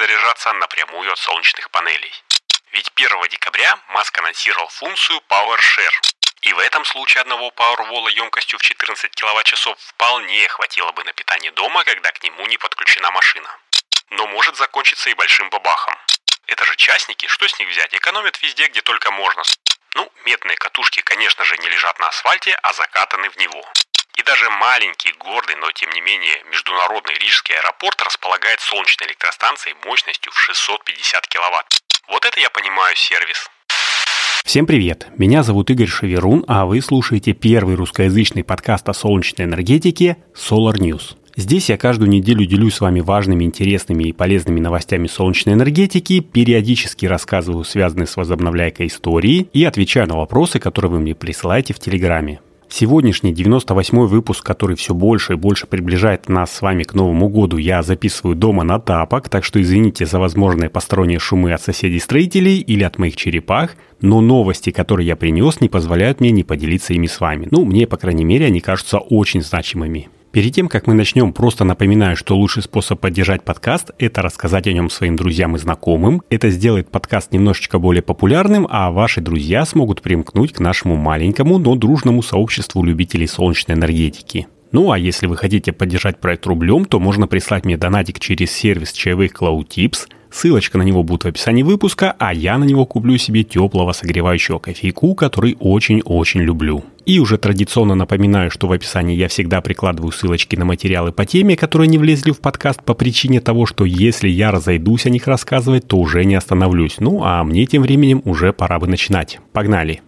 заряжаться напрямую от солнечных панелей. Ведь 1 декабря Маск анонсировал функцию PowerShare. И в этом случае одного Powerwall емкостью в 14 кВт-часов вполне хватило бы на питание дома, когда к нему не подключена машина. Но может закончиться и большим бабахом. Это же частники, что с них взять? Экономят везде, где только можно. Ну, медные катушки, конечно же, не лежат на асфальте, а закатаны в него. И даже маленький, гордый, но тем не менее международный Рижский аэропорт располагает солнечной электростанцией мощностью в 650 киловатт. Вот это я понимаю сервис. Всем привет! Меня зовут Игорь Шаверун, а вы слушаете первый русскоязычный подкаст о солнечной энергетике Solar News. Здесь я каждую неделю делюсь с вами важными, интересными и полезными новостями солнечной энергетики, периодически рассказываю связанные с возобновляйкой истории и отвечаю на вопросы, которые вы мне присылаете в Телеграме. Сегодняшний 98-й выпуск, который все больше и больше приближает нас с вами к Новому году, я записываю дома на тапок, так что извините за возможные посторонние шумы от соседей-строителей или от моих черепах, но новости, которые я принес, не позволяют мне не поделиться ими с вами. Ну, мне, по крайней мере, они кажутся очень значимыми. Перед тем, как мы начнем, просто напоминаю, что лучший способ поддержать подкаст – это рассказать о нем своим друзьям и знакомым. Это сделает подкаст немножечко более популярным, а ваши друзья смогут примкнуть к нашему маленькому, но дружному сообществу любителей солнечной энергетики. Ну а если вы хотите поддержать проект рублем, то можно прислать мне донатик через сервис чаевых Cloud Tips – Ссылочка на него будет в описании выпуска, а я на него куплю себе теплого согревающего кофейку, который очень-очень люблю. И уже традиционно напоминаю, что в описании я всегда прикладываю ссылочки на материалы по теме, которые не влезли в подкаст по причине того, что если я разойдусь о них рассказывать, то уже не остановлюсь. Ну а мне тем временем уже пора бы начинать. Погнали!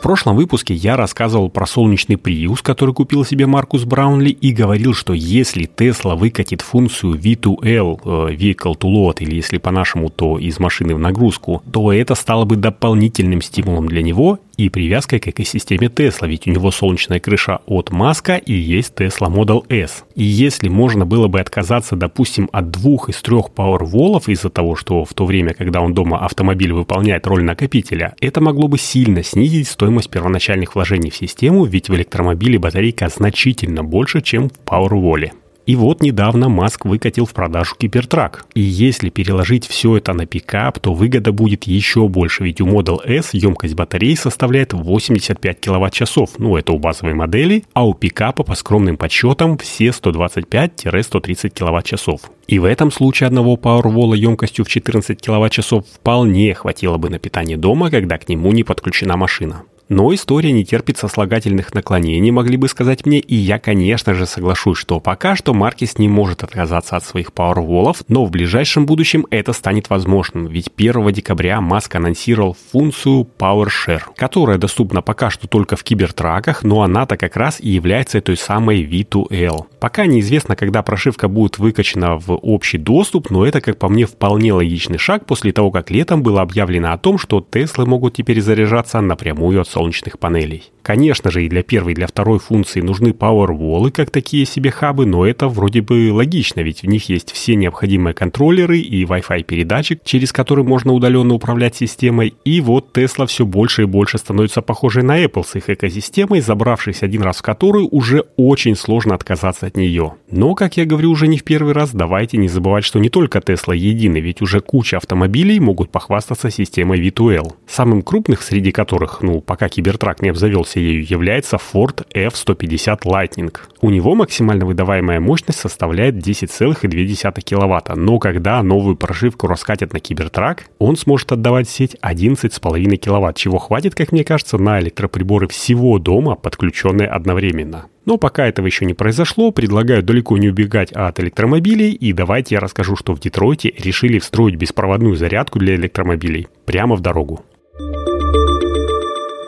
В прошлом выпуске я рассказывал про солнечный Prius, который купил себе Маркус Браунли, и говорил, что если Tesla выкатит функцию V2L, э, Vehicle to Load, или если по-нашему, то из машины в нагрузку, то это стало бы дополнительным стимулом для него и привязкой к экосистеме Tesla, ведь у него солнечная крыша от Маска и есть Tesla Model S. И если можно было бы отказаться, допустим, от двух из трех Powerwall из-за того, что в то время, когда он дома автомобиль выполняет роль накопителя, это могло бы сильно снизить стоимость первоначальных вложений в систему, ведь в электромобиле батарейка значительно больше, чем в Powerwall. И вот недавно Маск выкатил в продажу Кибертрак. И если переложить все это на пикап, то выгода будет еще больше, ведь у Model S емкость батареи составляет 85 киловатт-часов, ну это у базовой модели, а у пикапа по скромным подсчетам все 125-130 киловатт-часов. И в этом случае одного Powerwall емкостью в 14 киловатт-часов вполне хватило бы на питание дома, когда к нему не подключена машина. Но история не терпит сослагательных наклонений, могли бы сказать мне, и я, конечно же, соглашусь, что пока что Маркис не может отказаться от своих пауэрволов, но в ближайшем будущем это станет возможным, ведь 1 декабря Маск анонсировал функцию PowerShare, которая доступна пока что только в кибертраках, но она-то как раз и является той самой V2L. Пока неизвестно, когда прошивка будет выкачана в общий доступ, но это, как по мне, вполне логичный шаг после того, как летом было объявлено о том, что Теслы могут теперь заряжаться напрямую от солнечных панелей. Конечно же, и для первой, и для второй функции нужны Powerwall, как такие себе хабы, но это вроде бы логично, ведь в них есть все необходимые контроллеры и Wi-Fi передатчик, через который можно удаленно управлять системой. И вот Tesla все больше и больше становится похожей на Apple с их экосистемой, забравшись один раз в которую, уже очень сложно отказаться от нее. Но, как я говорю уже не в первый раз, давайте не забывать, что не только Tesla едины, ведь уже куча автомобилей могут похвастаться системой V2L. Самым крупных среди которых, ну, пока Кибертрак не обзавелся запасся ею является Ford F-150 Lightning. У него максимально выдаваемая мощность составляет 10,2 кВт, но когда новую прошивку раскатят на Кибертрак, он сможет отдавать сеть 11,5 кВт, чего хватит, как мне кажется, на электроприборы всего дома, подключенные одновременно. Но пока этого еще не произошло, предлагаю далеко не убегать от электромобилей, и давайте я расскажу, что в Детройте решили встроить беспроводную зарядку для электромобилей прямо в дорогу.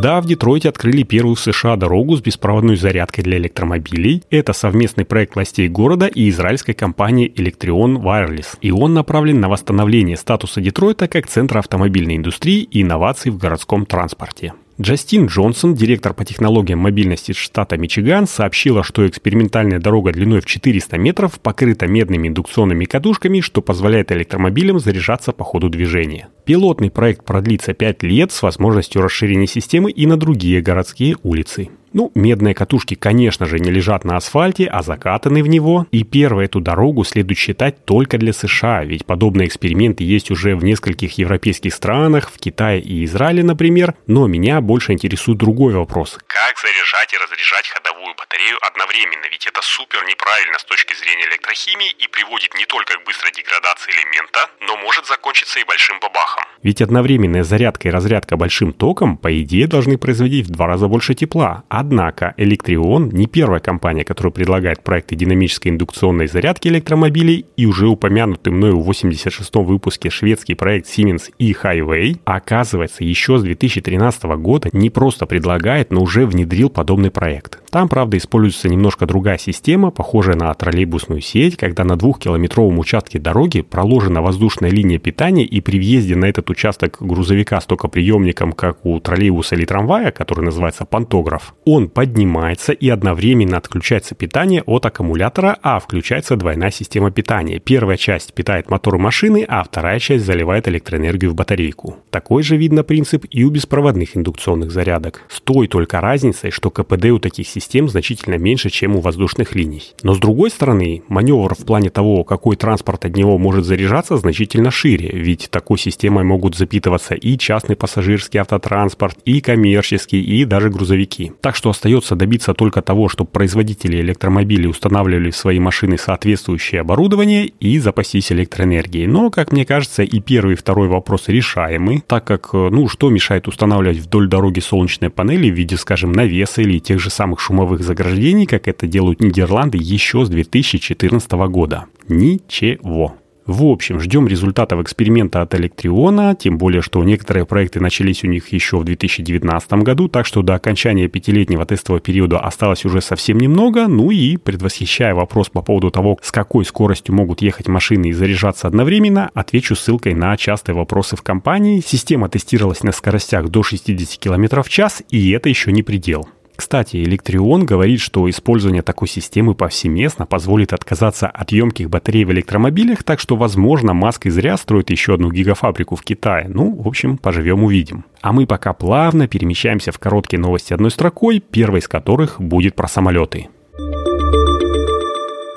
Да, в Детройте открыли первую в США дорогу с беспроводной зарядкой для электромобилей. Это совместный проект властей города и израильской компании Electrion Wireless. И он направлен на восстановление статуса Детройта как центра автомобильной индустрии и инноваций в городском транспорте. Джастин Джонсон, директор по технологиям мобильности штата Мичиган, сообщила, что экспериментальная дорога длиной в 400 метров покрыта медными индукционными катушками, что позволяет электромобилям заряжаться по ходу движения. Пилотный проект продлится 5 лет с возможностью расширения системы и на другие городские улицы. Ну, медные катушки, конечно же, не лежат на асфальте, а закатаны в него. И первую эту дорогу следует считать только для США, ведь подобные эксперименты есть уже в нескольких европейских странах, в Китае и Израиле, например. Но меня больше интересует другой вопрос. Как заряжать и разряжать ходовую батарею одновременно? Ведь это супер неправильно с точки зрения электрохимии и приводит не только к быстрой деградации элемента, но может закончиться и большим бабахом. Ведь одновременная зарядка и разрядка большим током, по идее, должны производить в два раза больше тепла. Однако Electrion не первая компания, которая предлагает проекты динамической индукционной зарядки электромобилей, и уже упомянутый мною в 86-м выпуске шведский проект Siemens e-Highway, оказывается, еще с 2013 года не просто предлагает, но уже внедрил подобный проект. Там, правда, используется немножко другая система, похожая на троллейбусную сеть, когда на двухкилометровом участке дороги проложена воздушная линия питания, и при въезде на этот участок грузовика с токоприемником, как у троллейбуса или трамвая, который называется пантограф, он поднимается и одновременно отключается питание от аккумулятора, а включается двойная система питания. Первая часть питает моторы машины, а вторая часть заливает электроэнергию в батарейку. Такой же видно принцип и у беспроводных индукционных зарядок. С той только разницей, что КПД у таких систем значительно меньше, чем у воздушных линий. Но с другой стороны, маневр в плане того, какой транспорт от него может заряжаться, значительно шире, ведь такой системой могут запитываться и частный пассажирский автотранспорт, и коммерческий, и даже грузовики. Так что остается добиться только того, чтобы производители электромобилей устанавливали в свои машины соответствующее оборудование и запастись электроэнергией. Но, как мне кажется, и первый и второй вопросы решаемы, так как, ну, что мешает устанавливать вдоль дороги солнечные панели в виде, скажем, навеса или тех же самых шумовых заграждений, как это делают Нидерланды еще с 2014 года? Ничего. В общем, ждем результатов эксперимента от Электриона, тем более, что некоторые проекты начались у них еще в 2019 году, так что до окончания пятилетнего тестового периода осталось уже совсем немного, ну и, предвосхищая вопрос по поводу того, с какой скоростью могут ехать машины и заряжаться одновременно, отвечу ссылкой на частые вопросы в компании. Система тестировалась на скоростях до 60 км в час, и это еще не предел. Кстати, Электрион говорит, что использование такой системы повсеместно позволит отказаться от емких батарей в электромобилях, так что, возможно, Маск и зря строит еще одну гигафабрику в Китае. Ну, в общем, поживем-увидим. А мы пока плавно перемещаемся в короткие новости одной строкой, первой из которых будет про самолеты.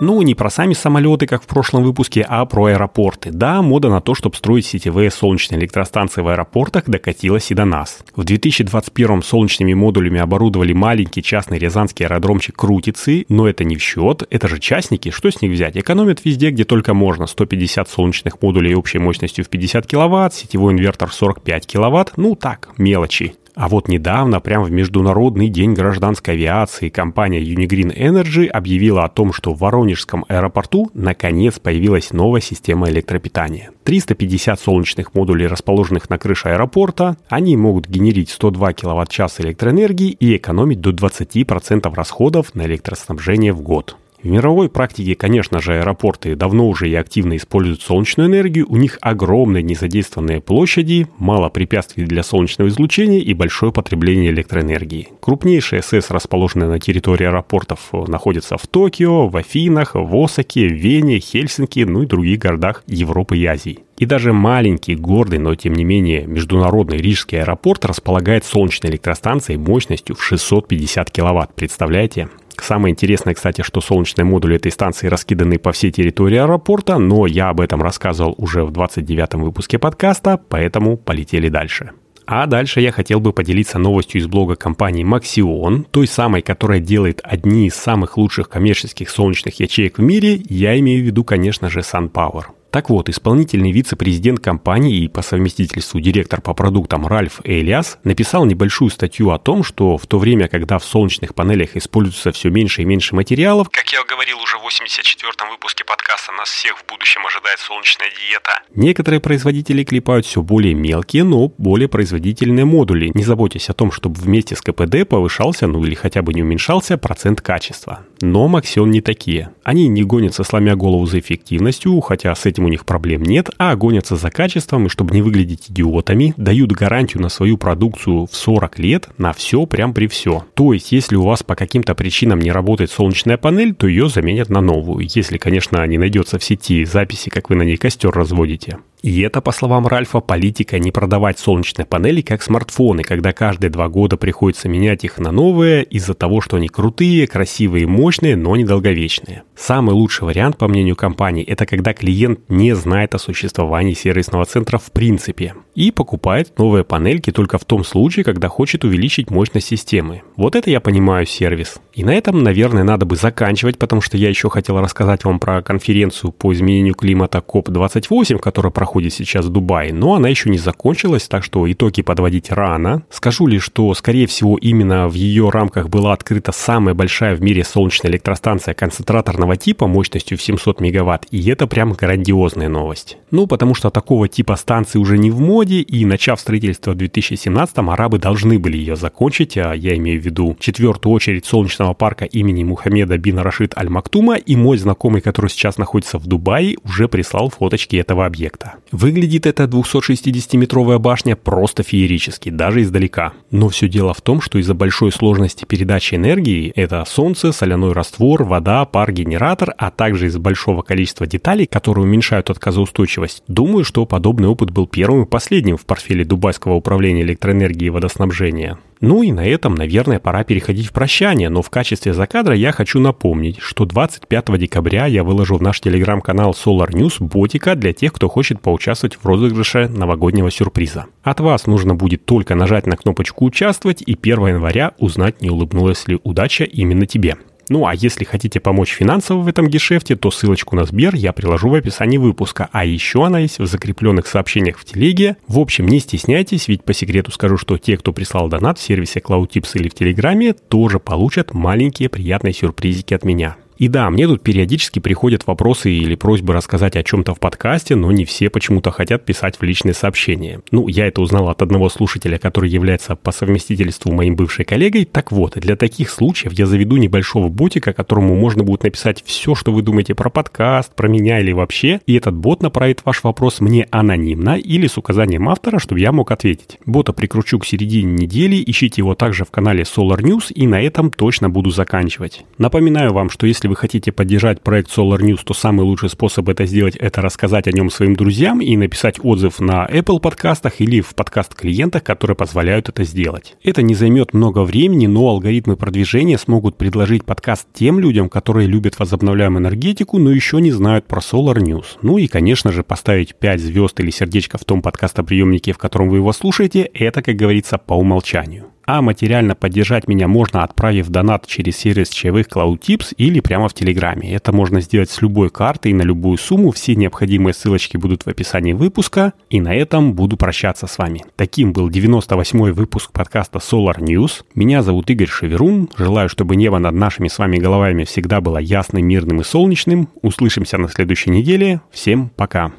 Ну, не про сами самолеты, как в прошлом выпуске, а про аэропорты. Да, мода на то, чтобы строить сетевые солнечные электростанции в аэропортах, докатилась и до нас. В 2021 солнечными модулями оборудовали маленький частный рязанский аэродромчик Крутицы, но это не в счет, это же частники, что с них взять? Экономят везде, где только можно. 150 солнечных модулей общей мощностью в 50 киловатт, сетевой инвертор 45 киловатт, ну так, мелочи. А вот недавно, прямо в Международный день гражданской авиации, компания Unigreen Energy объявила о том, что в Воронежском аэропорту наконец появилась новая система электропитания. 350 солнечных модулей, расположенных на крыше аэропорта, они могут генерить 102 кВт-час электроэнергии и экономить до 20% расходов на электроснабжение в год. В мировой практике, конечно же, аэропорты давно уже и активно используют солнечную энергию, у них огромные незадействованные площади, мало препятствий для солнечного излучения и большое потребление электроэнергии. Крупнейшие СС, расположенные на территории аэропортов, находятся в Токио, в Афинах, в Осаке, Вене, Хельсинки, ну и других городах Европы и Азии. И даже маленький, гордый, но тем не менее международный рижский аэропорт располагает солнечной электростанцией мощностью в 650 киловатт. Представляете? Самое интересное, кстати, что солнечные модули этой станции раскиданы по всей территории аэропорта, но я об этом рассказывал уже в 29-м выпуске подкаста, поэтому полетели дальше. А дальше я хотел бы поделиться новостью из блога компании Maxion, той самой, которая делает одни из самых лучших коммерческих солнечных ячеек в мире. Я имею в виду, конечно же, SunPower. Так вот, исполнительный вице-президент компании и по совместительству директор по продуктам Ральф Элиас написал небольшую статью о том, что в то время, когда в солнечных панелях используется все меньше и меньше материалов, как я говорил уже в 84-м выпуске подкаста, нас всех в будущем ожидает солнечная диета. Некоторые производители клепают все более мелкие, но более производительные модули, не заботясь о том, чтобы вместе с КПД повышался, ну или хотя бы не уменьшался процент качества. Но Максион не такие. Они не гонятся сломя голову за эффективностью, хотя с этим этим у них проблем нет, а гонятся за качеством и чтобы не выглядеть идиотами, дают гарантию на свою продукцию в 40 лет на все прям при все. То есть, если у вас по каким-то причинам не работает солнечная панель, то ее заменят на новую, если, конечно, не найдется в сети записи, как вы на ней костер разводите. И это, по словам Ральфа, политика не продавать солнечные панели как смартфоны, когда каждые два года приходится менять их на новые из-за того, что они крутые, красивые мощные, но недолговечные. Самый лучший вариант, по мнению компании, это когда клиент не знает о существовании сервисного центра в принципе и покупает новые панельки только в том случае, когда хочет увеличить мощность системы. Вот это я понимаю сервис. И на этом, наверное, надо бы заканчивать, потому что я еще хотел рассказать вам про конференцию по изменению климата COP28, которая проходит сейчас в Дубае, но она еще не закончилась, так что итоги подводить рано. Скажу лишь, что, скорее всего, именно в ее рамках была открыта самая большая в мире солнечная электростанция концентраторного типа мощностью в 700 мегаватт, и это прям грандиозная новость. Ну, потому что такого типа станции уже не в моде, и начав строительство в 2017-м, арабы должны были ее закончить, а я имею в виду четвертую очередь солнечного парка имени Мухаммеда бин Рашид Аль-Мактума, и мой знакомый, который сейчас находится в Дубае, уже прислал фоточки этого объекта. Выглядит эта 260-метровая башня просто феерически, даже издалека. Но все дело в том, что из-за большой сложности передачи энергии, это солнце, соляной раствор, вода, пар, генератор, а также из-за большого количества деталей, которые уменьшают отказоустойчивость, думаю, что подобный опыт был первым и последним в портфеле Дубайского управления электроэнергии и водоснабжения. Ну и на этом, наверное, пора переходить в прощание, но в качестве закадра я хочу напомнить, что 25 декабря я выложу в наш телеграм-канал Solar News ботика для тех, кто хочет поучаствовать в розыгрыше новогоднего сюрприза. От вас нужно будет только нажать на кнопочку «Участвовать» и 1 января узнать, не улыбнулась ли удача именно тебе. Ну а если хотите помочь финансово в этом гешефте, то ссылочку на Сбер я приложу в описании выпуска, а еще она есть в закрепленных сообщениях в телеге. В общем, не стесняйтесь, ведь по секрету скажу, что те, кто прислал донат в сервисе CloudTips или в Телеграме, тоже получат маленькие приятные сюрпризики от меня. И да, мне тут периодически приходят вопросы или просьбы рассказать о чем-то в подкасте, но не все почему-то хотят писать в личные сообщения. Ну, я это узнал от одного слушателя, который является по совместительству моим бывшей коллегой. Так вот, для таких случаев я заведу небольшого ботика, которому можно будет написать все, что вы думаете про подкаст, про меня или вообще, и этот бот направит ваш вопрос мне анонимно или с указанием автора, чтобы я мог ответить. Бота прикручу к середине недели, ищите его также в канале Solar News, и на этом точно буду заканчивать. Напоминаю вам, что если вы хотите поддержать проект Solar News, то самый лучший способ это сделать – это рассказать о нем своим друзьям и написать отзыв на Apple подкастах или в подкаст-клиентах, которые позволяют это сделать. Это не займет много времени, но алгоритмы продвижения смогут предложить подкаст тем людям, которые любят возобновляемую энергетику, но еще не знают про Solar News. Ну и, конечно же, поставить 5 звезд или сердечко в том подкастоприемнике, в котором вы его слушаете, это, как говорится, по умолчанию а материально поддержать меня можно, отправив донат через сервис чаевых CloudTips или прямо в Телеграме. Это можно сделать с любой карты и на любую сумму. Все необходимые ссылочки будут в описании выпуска. И на этом буду прощаться с вами. Таким был 98-й выпуск подкаста Solar News. Меня зовут Игорь Шеверун. Желаю, чтобы небо над нашими с вами головами всегда было ясным, мирным и солнечным. Услышимся на следующей неделе. Всем пока.